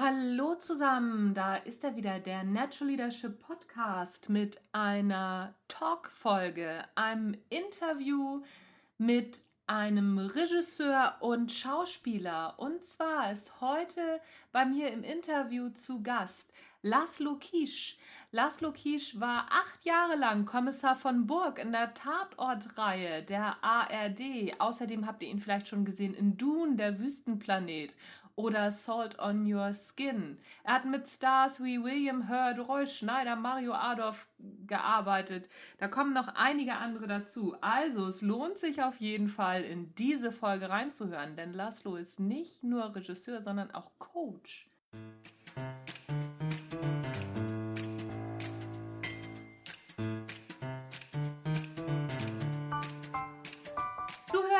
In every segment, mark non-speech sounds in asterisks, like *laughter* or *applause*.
Hallo zusammen, da ist er wieder, der Natural Leadership Podcast mit einer Talk-Folge, einem Interview mit einem Regisseur und Schauspieler. Und zwar ist heute bei mir im Interview zu Gast Laszlo Kisch. Laszlo Kisch war acht Jahre lang Kommissar von Burg in der Tatortreihe der ARD. Außerdem habt ihr ihn vielleicht schon gesehen in Dune, der Wüstenplanet oder Salt on Your Skin. Er hat mit Stars wie William Hurt, Roy Schneider, Mario Adolf gearbeitet. Da kommen noch einige andere dazu. Also es lohnt sich auf jeden Fall in diese Folge reinzuhören, denn Laszlo ist nicht nur Regisseur, sondern auch Coach.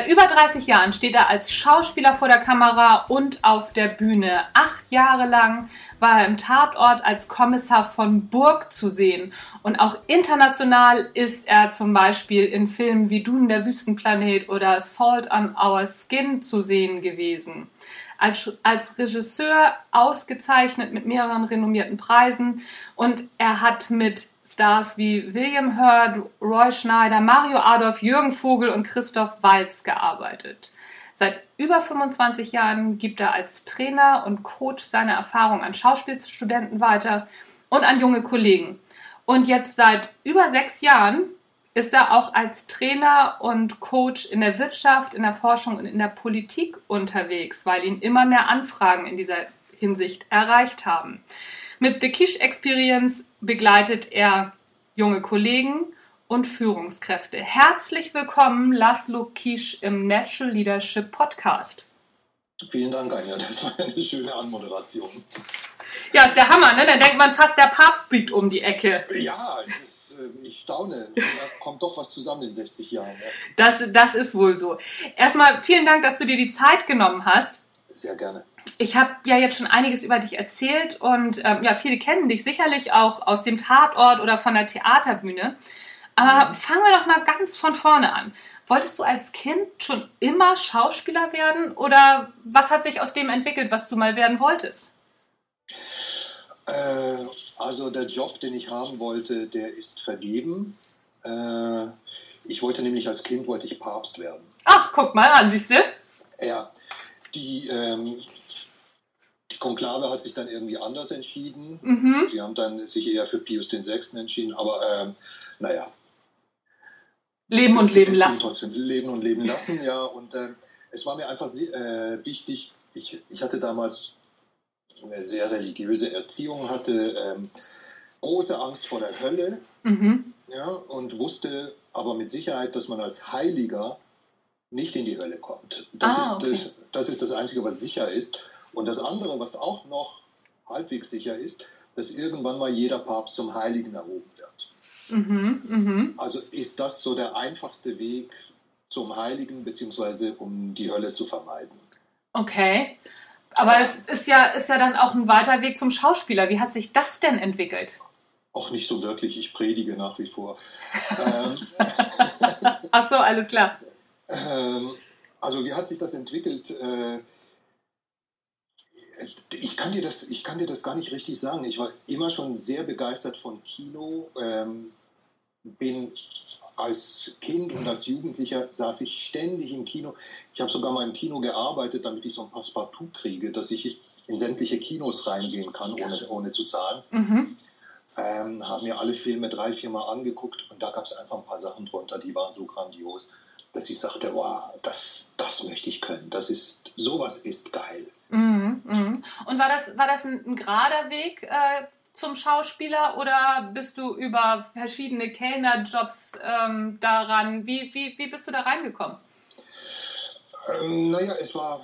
Seit über 30 Jahren steht er als Schauspieler vor der Kamera und auf der Bühne. Acht Jahre lang war er im Tatort als Kommissar von Burg zu sehen. Und auch international ist er zum Beispiel in Filmen wie Dune der Wüstenplanet oder Salt on Our Skin zu sehen gewesen. Als, als Regisseur ausgezeichnet mit mehreren renommierten Preisen und er hat mit Stars wie William Hurt, Roy Schneider, Mario Adolf, Jürgen Vogel und Christoph Walz gearbeitet. Seit über 25 Jahren gibt er als Trainer und Coach seine Erfahrung an Schauspielstudenten weiter und an junge Kollegen. Und jetzt seit über sechs Jahren ist er auch als Trainer und Coach in der Wirtschaft, in der Forschung und in der Politik unterwegs, weil ihn immer mehr Anfragen in dieser Hinsicht erreicht haben. Mit The Kish Experience begleitet er junge Kollegen und Führungskräfte. Herzlich willkommen, Laszlo Kisch im Natural Leadership Podcast. Vielen Dank, Anja. Das war eine schöne Anmoderation. Ja, ist der Hammer, ne? Da denkt man fast, der Papst biegt um die Ecke. Ja, ist, ich staune. Da kommt doch was zusammen in 60 Jahren. Ja. Das, das ist wohl so. Erstmal vielen Dank, dass du dir die Zeit genommen hast. Sehr gerne ich habe ja jetzt schon einiges über dich erzählt und ähm, ja, viele kennen dich sicherlich auch aus dem Tatort oder von der Theaterbühne. Aber fangen wir doch mal ganz von vorne an. Wolltest du als Kind schon immer Schauspieler werden oder was hat sich aus dem entwickelt, was du mal werden wolltest? Äh, also der Job, den ich haben wollte, der ist vergeben. Äh, ich wollte nämlich als Kind wollte ich Papst werden. Ach, guck mal an, siehst du? Ja, die ähm, Konklave hat sich dann irgendwie anders entschieden. Mhm. Die haben dann sich eher für Pius VI. entschieden, aber ähm, naja. Leben und leben lassen. Trotzdem leben und leben lassen, ja. Und äh, es war mir einfach äh, wichtig, ich, ich hatte damals eine sehr religiöse Erziehung, hatte ähm, große Angst vor der Hölle mhm. ja, und wusste aber mit Sicherheit, dass man als Heiliger nicht in die Hölle kommt. Das, ah, okay. ist, das, das ist das Einzige, was sicher ist. Und das andere, was auch noch halbwegs sicher ist, dass irgendwann mal jeder Papst zum Heiligen erhoben wird. Mhm, mh. Also ist das so der einfachste Weg zum Heiligen, beziehungsweise um die Hölle zu vermeiden. Okay. Aber es ist ja, ist ja dann auch ein weiter Weg zum Schauspieler. Wie hat sich das denn entwickelt? Auch nicht so wirklich. Ich predige nach wie vor. *laughs* ähm, Ach so, alles klar. Ähm, also wie hat sich das entwickelt? Äh, ich kann, dir das, ich kann dir das gar nicht richtig sagen. Ich war immer schon sehr begeistert von Kino. Ähm, bin als Kind und als Jugendlicher saß ich ständig im Kino. Ich habe sogar mal im Kino gearbeitet, damit ich so ein Passepartout kriege, dass ich in sämtliche Kinos reingehen kann, ohne, ohne zu zahlen. Mhm. Ähm, haben mir alle Filme drei, vier Mal angeguckt und da gab es einfach ein paar Sachen drunter, die waren so grandios, dass ich sagte, wow, das, das möchte ich können. Das ist, sowas ist geil. Mhm, mhm. Und war das, war das ein, ein gerader Weg äh, zum Schauspieler oder bist du über verschiedene Kellnerjobs ähm, daran? Wie, wie, wie bist du da reingekommen? Ähm, naja, es war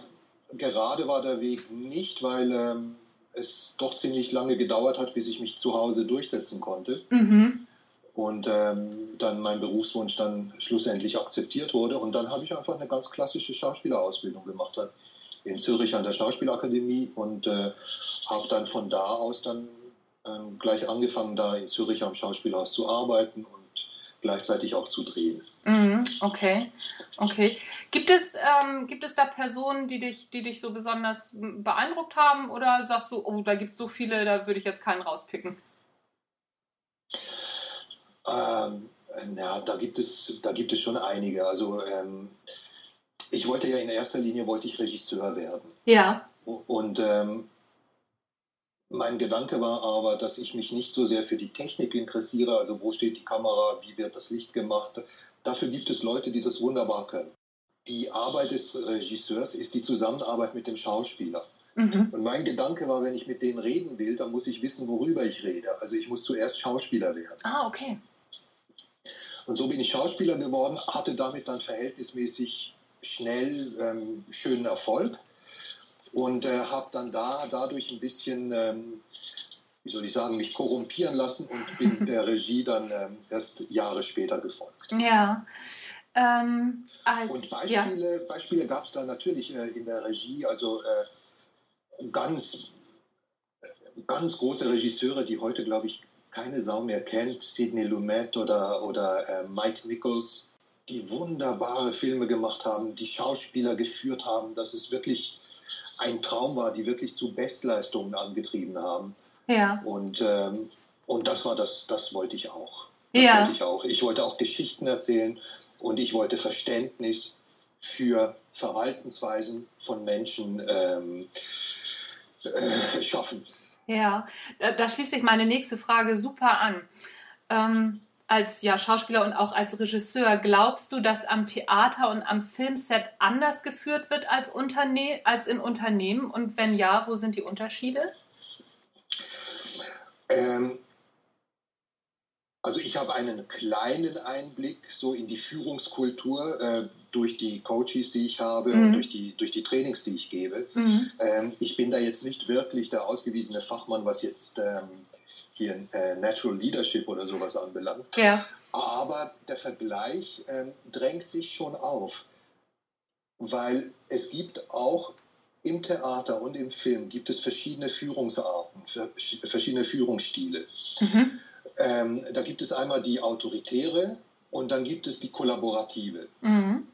gerade war der Weg nicht, weil ähm, es doch ziemlich lange gedauert hat, bis ich mich zu Hause durchsetzen konnte. Mhm. Und ähm, dann mein Berufswunsch dann schlussendlich akzeptiert wurde. Und dann habe ich einfach eine ganz klassische Schauspielerausbildung gemacht in Zürich an der Schauspielakademie und äh, habe dann von da aus dann ähm, gleich angefangen, da in Zürich am Schauspielhaus zu arbeiten und gleichzeitig auch zu drehen. Mhm, okay, okay. Gibt es, ähm, gibt es da Personen, die dich, die dich so besonders beeindruckt haben oder sagst du, oh, da gibt es so viele, da würde ich jetzt keinen rauspicken? Ähm, ja, da gibt es, da gibt es schon einige. Also ähm, ich wollte ja in erster Linie wollte ich Regisseur werden. Ja. Und ähm, mein Gedanke war aber, dass ich mich nicht so sehr für die Technik interessiere, also wo steht die Kamera, wie wird das Licht gemacht. Dafür gibt es Leute, die das wunderbar können. Die Arbeit des Regisseurs ist die Zusammenarbeit mit dem Schauspieler. Mhm. Und mein Gedanke war, wenn ich mit denen reden will, dann muss ich wissen, worüber ich rede. Also ich muss zuerst Schauspieler werden. Ah, okay. Und so bin ich Schauspieler geworden, hatte damit dann verhältnismäßig schnell ähm, schönen Erfolg und äh, habe dann da dadurch ein bisschen, ähm, wie soll ich sagen, mich korrumpieren lassen und bin *laughs* der Regie dann ähm, erst Jahre später gefolgt. Ja. Ähm, als, und Beispiele, ja. Beispiele gab es da natürlich äh, in der Regie, also äh, ganz, ganz große Regisseure, die heute, glaube ich, keine Sau mehr kennt, Sidney Lumet oder, oder äh, Mike Nichols, die wunderbare Filme gemacht haben, die Schauspieler geführt haben, dass es wirklich ein Traum war, die wirklich zu Bestleistungen angetrieben haben. Ja. Und, ähm, und das war das, das wollte ich auch. Das ja. wollte ich auch. Ich wollte auch Geschichten erzählen und ich wollte Verständnis für Verhaltensweisen von Menschen ähm, äh, schaffen. Ja, da schließt sich meine nächste Frage super an. Ähm, als ja, Schauspieler und auch als Regisseur, glaubst du, dass am Theater und am Filmset anders geführt wird als, Unterne als in Unternehmen? Und wenn ja, wo sind die Unterschiede? Ähm, also ich habe einen kleinen Einblick so in die Führungskultur äh, durch die Coaches, die ich habe mhm. und durch die, durch die Trainings, die ich gebe. Mhm. Ähm, ich bin da jetzt nicht wirklich der ausgewiesene Fachmann, was jetzt ähm, hier äh, Natural Leadership oder sowas anbelangt. Ja. Aber der Vergleich ähm, drängt sich schon auf, weil es gibt auch im Theater und im Film gibt es verschiedene Führungsarten, verschiedene Führungsstile. Mhm. Ähm, da gibt es einmal die autoritäre und dann gibt es die kollaborative. Mhm.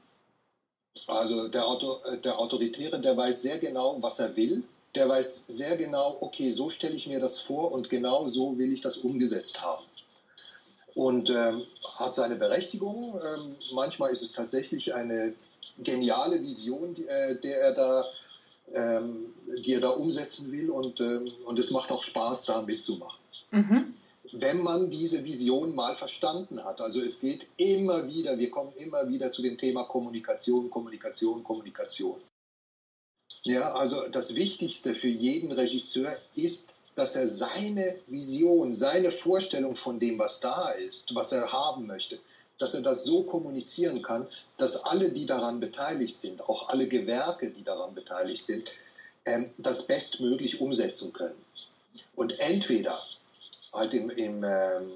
Also der, Auto, äh, der Autoritäre, der weiß sehr genau, was er will der weiß sehr genau, okay, so stelle ich mir das vor und genau so will ich das umgesetzt haben. Und ähm, hat seine Berechtigung. Ähm, manchmal ist es tatsächlich eine geniale Vision, die, äh, der er da, ähm, die er da umsetzen will und, ähm, und es macht auch Spaß, da mitzumachen. Mhm. Wenn man diese Vision mal verstanden hat, also es geht immer wieder, wir kommen immer wieder zu dem Thema Kommunikation, Kommunikation, Kommunikation. Ja, also das Wichtigste für jeden Regisseur ist, dass er seine Vision, seine Vorstellung von dem, was da ist, was er haben möchte, dass er das so kommunizieren kann, dass alle, die daran beteiligt sind, auch alle Gewerke, die daran beteiligt sind, ähm, das bestmöglich umsetzen können. Und entweder halt im, im, ähm,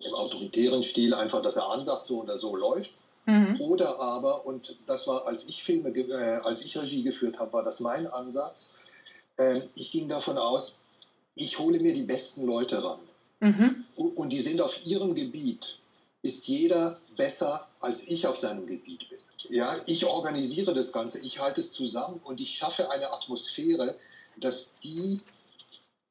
im autoritären Stil einfach, dass er ansagt, so oder so läuft's, Mhm. Oder aber, und das war, als ich Filme, äh, als ich Regie geführt habe, war das mein Ansatz. Äh, ich ging davon aus, ich hole mir die besten Leute ran. Mhm. Und die sind auf ihrem Gebiet, ist jeder besser, als ich auf seinem Gebiet bin. Ja, ich organisiere das Ganze, ich halte es zusammen und ich schaffe eine Atmosphäre, dass die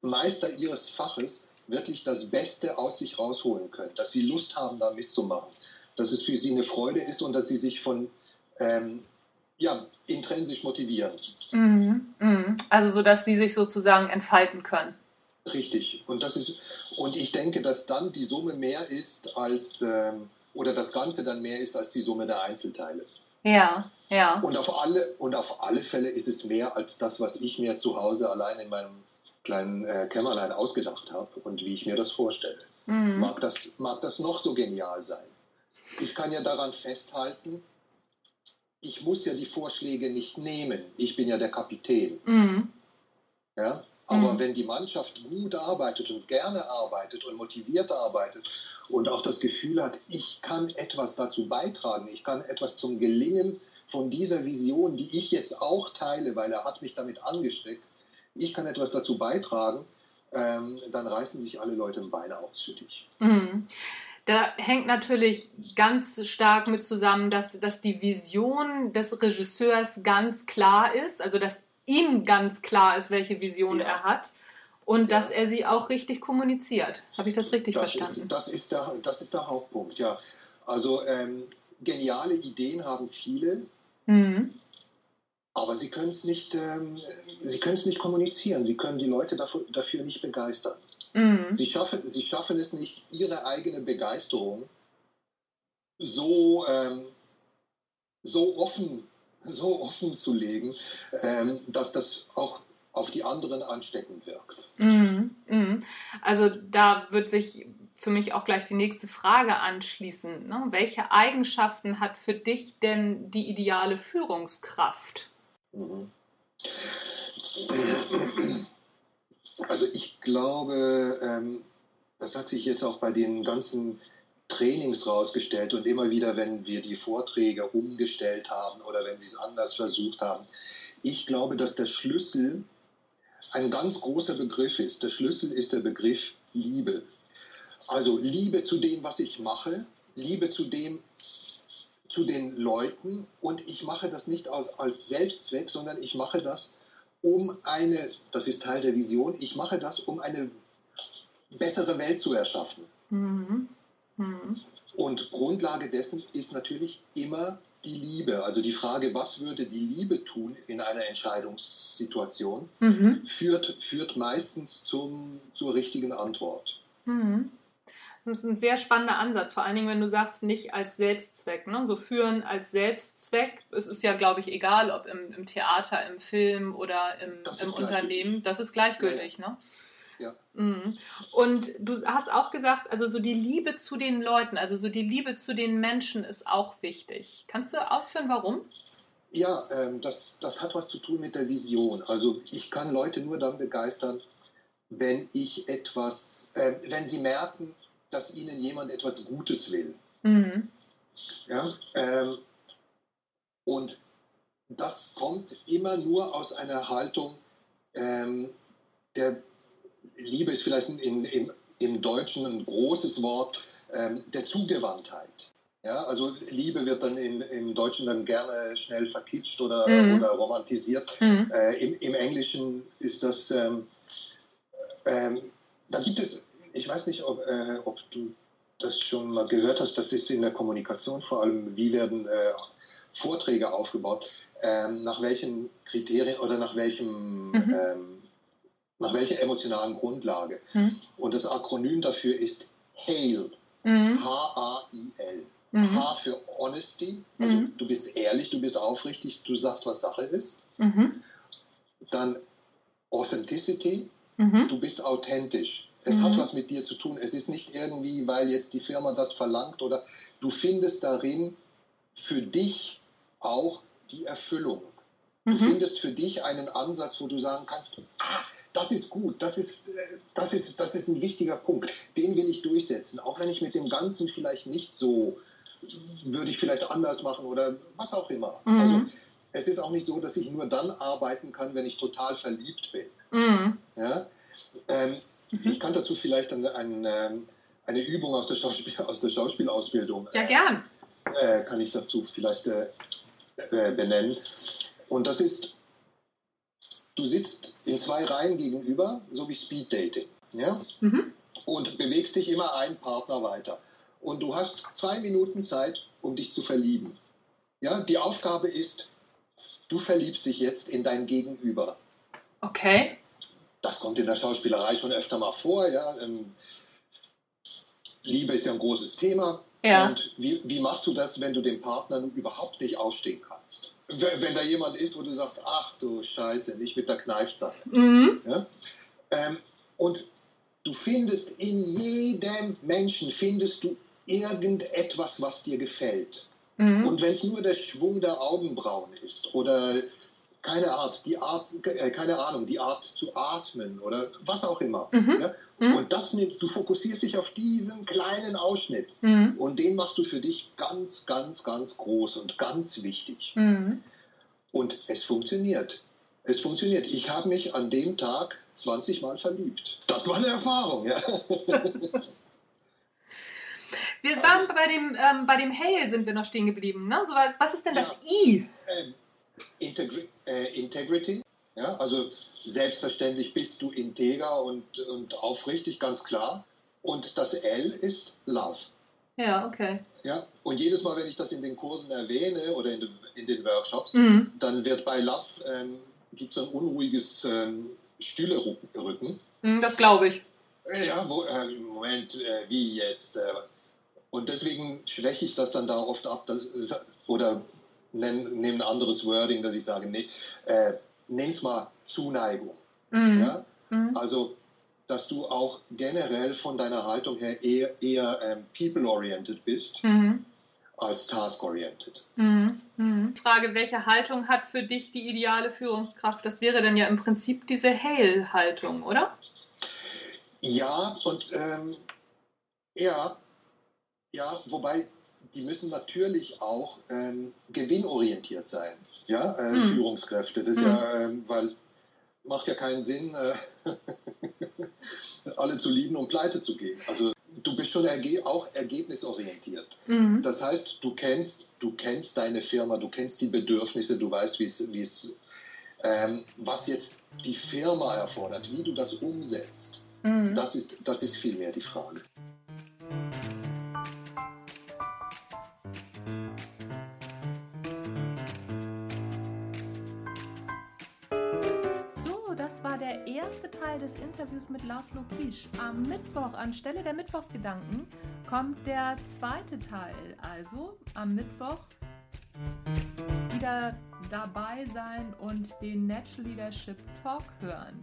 Meister ihres Faches wirklich das Beste aus sich rausholen können, dass sie Lust haben, da mitzumachen dass es für sie eine Freude ist und dass sie sich von ähm, ja, intrinsisch motivieren. Mhm, mh. Also so, dass sie sich sozusagen entfalten können. Richtig. Und das ist und ich denke, dass dann die Summe mehr ist als ähm, oder das Ganze dann mehr ist als die Summe der Einzelteile. Ja, ja. Und auf alle und auf alle Fälle ist es mehr als das, was ich mir zu Hause allein in meinem kleinen äh, Kämmerlein ausgedacht habe und wie ich mir das vorstelle. Mhm. Mag, das, mag das noch so genial sein. Ich kann ja daran festhalten, ich muss ja die Vorschläge nicht nehmen. Ich bin ja der Kapitän. Mhm. Ja? Aber Mhm. wenn die Mannschaft gut arbeitet und gerne arbeitet und motiviert arbeitet und auch das Gefühl hat, ich kann etwas dazu beitragen, ich kann etwas zum Gelingen von dieser Vision, die ich jetzt auch teile, weil er hat mich damit angesteckt, ich kann etwas dazu beitragen, ähm, dann reißen sich alle Leute im Bein aus für dich. Mhm. Da hängt natürlich ganz stark mit zusammen, dass, dass die Vision des Regisseurs ganz klar ist, also dass ihm ganz klar ist, welche Vision Ja. er hat und Ja. dass er sie auch richtig kommuniziert. Habe ich das richtig Das verstanden? ist, das, ist der, das ist der Hauptpunkt, ja. Also ähm, geniale Ideen haben viele, Mhm. aber sie können es nicht, ähm, sie nicht kommunizieren. Sie können die Leute dafür, dafür nicht begeistern. Mhm. Sie schaffen, sie schaffen es nicht, ihre eigene Begeisterung so, ähm, so, offen, so offen zu legen, ähm, dass das auch auf die anderen ansteckend wirkt. Mhm. Mhm. Also da wird sich für mich auch gleich die nächste Frage anschließen. Ne? Welche Eigenschaften hat für dich denn die ideale Führungskraft? Mhm. Also ich glaube, ähm, das hat sich jetzt auch bei den ganzen Trainings rausgestellt und immer wieder, wenn wir die Vorträge umgestellt haben oder wenn sie es anders versucht haben. Ich glaube, dass der Schlüssel ein ganz großer Begriff ist. Der Schlüssel ist der Begriff Liebe. Also Liebe zu dem, was ich mache, Liebe zu dem, zu den Leuten und ich mache das nicht als, als Selbstzweck, sondern ich mache das um eine, das ist Teil der Vision, ich mache das, um eine bessere Welt zu erschaffen. Mhm. Mhm. Und Grundlage dessen ist natürlich immer die Liebe. Also die Frage, was würde die Liebe tun in einer Entscheidungssituation, Mhm. führt, führt meistens zum, zur richtigen Antwort. Mhm. Das ist ein sehr spannender Ansatz, vor allen Dingen, wenn du sagst, nicht als Selbstzweck. Ne? So führen als Selbstzweck, es ist ja, glaube ich, egal, ob im, im Theater, im Film oder im, Das im. Unternehmen, das ist gleichgültig. Ne? Ja. Mhm. Und du hast auch gesagt, also so die Liebe zu den Leuten, also so die Liebe zu den Menschen ist auch wichtig. Kannst du ausführen, warum? Ja, ähm, das, das hat was zu tun mit der Vision. Also ich kann Leute nur dann begeistern, wenn ich etwas, äh, wenn sie merken, dass ihnen jemand etwas Gutes will. Mhm. Ja? Ähm, und das kommt immer nur aus einer Haltung ähm, der Liebe ist vielleicht in, im, im Deutschen ein großes Wort ähm, der Zugewandtheit. Ja, also Liebe wird dann im, im Deutschen dann gerne schnell verkitscht oder, Mhm. oder romantisiert. Mhm. Äh, im, Im Englischen ist das, ähm, ähm, da gibt es, ich weiß nicht, ob, äh, ob du das schon mal gehört hast, das ist in der Kommunikation vor allem, wie werden äh, Vorträge aufgebaut, ähm, nach welchen Kriterien oder nach welchem, Mhm. ähm, nach welcher emotionalen Grundlage. Mhm. Und das Akronym dafür ist HAIL, Mhm. H-A-I-L. Mhm. H für Honesty, also Mhm. du bist ehrlich, du bist aufrichtig, du sagst, was Sache ist. Mhm. Dann Authenticity, Mhm. du bist authentisch. Es Mhm. hat was mit dir zu tun. Es ist nicht irgendwie, weil jetzt die Firma das verlangt oder du findest darin für dich auch die Erfüllung. Du Mhm. findest für dich einen Ansatz, wo du sagen kannst, ah, das ist gut, das ist, das, ist, das ist ein wichtiger Punkt, den will ich durchsetzen, auch wenn ich mit dem Ganzen vielleicht nicht so, würde ich vielleicht anders machen oder was auch immer. Mhm. Also es ist auch nicht so, dass ich nur dann arbeiten kann, wenn ich total verliebt bin. Mhm. Ja? Ähm, Mhm. Ich kann dazu vielleicht eine, eine, eine Übung aus der, Schauspiel, aus der Schauspielausbildung Ja, gern. äh, kann ich dazu vielleicht äh, äh, benennen. Und das ist, du sitzt in zwei Reihen gegenüber, so wie Speed Dating. Ja? Mhm. Und bewegst dich immer einen Partner weiter. Und du hast zwei Minuten Zeit, um dich zu verlieben. Ja? Die Aufgabe ist, du verliebst dich jetzt in dein Gegenüber. Okay. Das kommt in der Schauspielerei schon öfter mal vor. Ja? Ähm, Liebe ist ja ein großes Thema. Ja. Und wie, wie machst du das, wenn du den Partner nun überhaupt nicht ausstehen kannst? Wenn, wenn da jemand ist, wo du sagst, ach du Scheiße, nicht mit der Kneifzange. Mhm. Ja? Ähm, und du findest in jedem Menschen, findest du irgendetwas, was dir gefällt. Mhm. Und wenn es nur der Schwung der Augenbrauen ist oder keine Art, die Art, äh, keine Ahnung, die Art zu atmen oder was auch immer. Mhm. Ja? Mhm. Und das nimmt, du fokussierst dich auf diesen kleinen Ausschnitt mhm. und den machst du für dich ganz, ganz, ganz groß und ganz wichtig. Mhm. Und es funktioniert. Es funktioniert. Ich habe mich an dem Tag 20 Mal verliebt. Das war eine Erfahrung, ja. *laughs* Wir waren bei dem, ähm, bei dem Hail sind wir noch stehen geblieben. Ne? So, was, was ist denn das I? Ähm, Integri äh, Integrity. Ja, also selbstverständlich bist du integer und, und aufrichtig, ganz klar. Und das L ist Love. Ja, okay. Ja, und jedes Mal, wenn ich das in den Kursen erwähne oder in, de, in den Workshops, mhm. dann wird bei Love ähm, gibt es ein unruhiges ähm, Stühlerücken. Mhm, das glaube ich. Ja, wo, äh, Moment, äh, wie jetzt? Äh, und deswegen schwäche ich das dann da oft ab, dass, oder nehme ein anderes Wording, dass ich sage, nee, äh, nenn's mal Zuneigung. Mhm. Ja? Mhm. Also, dass du auch generell von deiner Haltung her eher, eher ähm, people-oriented bist. Mhm als task-oriented. Mhm. Mhm. Frage, welche Haltung hat für dich die ideale Führungskraft? Das wäre dann ja im Prinzip diese Hail-Haltung, oder? Ja, und ähm, ja, ja, wobei die müssen natürlich auch ähm, gewinnorientiert sein, ja, äh, mhm. Führungskräfte. Das ist ja, äh, weil macht ja keinen Sinn, äh, *laughs* alle zu lieben und pleite zu gehen. Also du bist schon erge auch ergebnisorientiert. Mhm. Das heißt, du kennst, du kennst deine Firma, du kennst die Bedürfnisse, du weißt, wie es, ähm, was jetzt die Firma erfordert, wie du das umsetzt. Mhm. Das, ist, das ist vielmehr die Frage. Teil des Interviews mit Laszlo Kisch. Am Mittwoch, anstelle der Mittwochsgedanken, kommt der zweite Teil. Also am Mittwoch wieder dabei sein und den Natural Leadership Talk hören.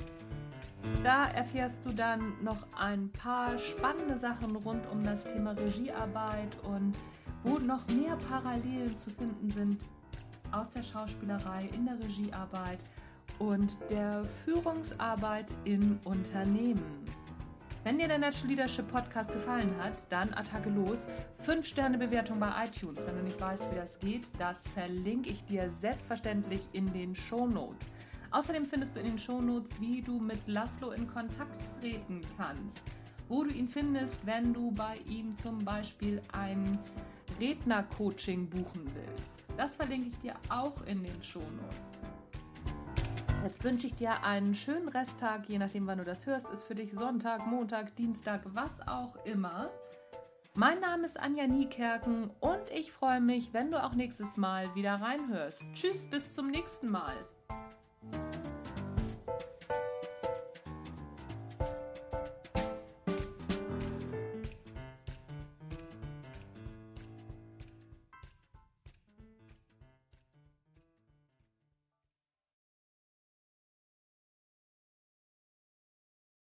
Da erfährst du dann noch ein paar spannende Sachen rund um das Thema Regiearbeit und wo noch mehr Parallelen zu finden sind aus der Schauspielerei in der Regiearbeit und der Führungsarbeit in Unternehmen. Wenn dir der Natural Leadership Podcast gefallen hat, dann Attacke los. 5 Sterne Bewertung bei iTunes. Wenn du nicht weißt, wie das geht, das verlinke ich dir selbstverständlich in den Show Notes. Außerdem findest du in den Show Notes, wie du mit Laszlo in Kontakt treten kannst. Wo du ihn findest, wenn du bei ihm zum Beispiel ein Rednercoaching buchen willst. Das verlinke ich dir auch in den Show Notes. Jetzt wünsche ich dir einen schönen Resttag, je nachdem, wann du das hörst. Ist für dich Sonntag, Montag, Dienstag, was auch immer. Mein Name ist Anja Niekerken und ich freue mich, wenn du auch nächstes Mal wieder reinhörst. Tschüss, bis zum nächsten Mal.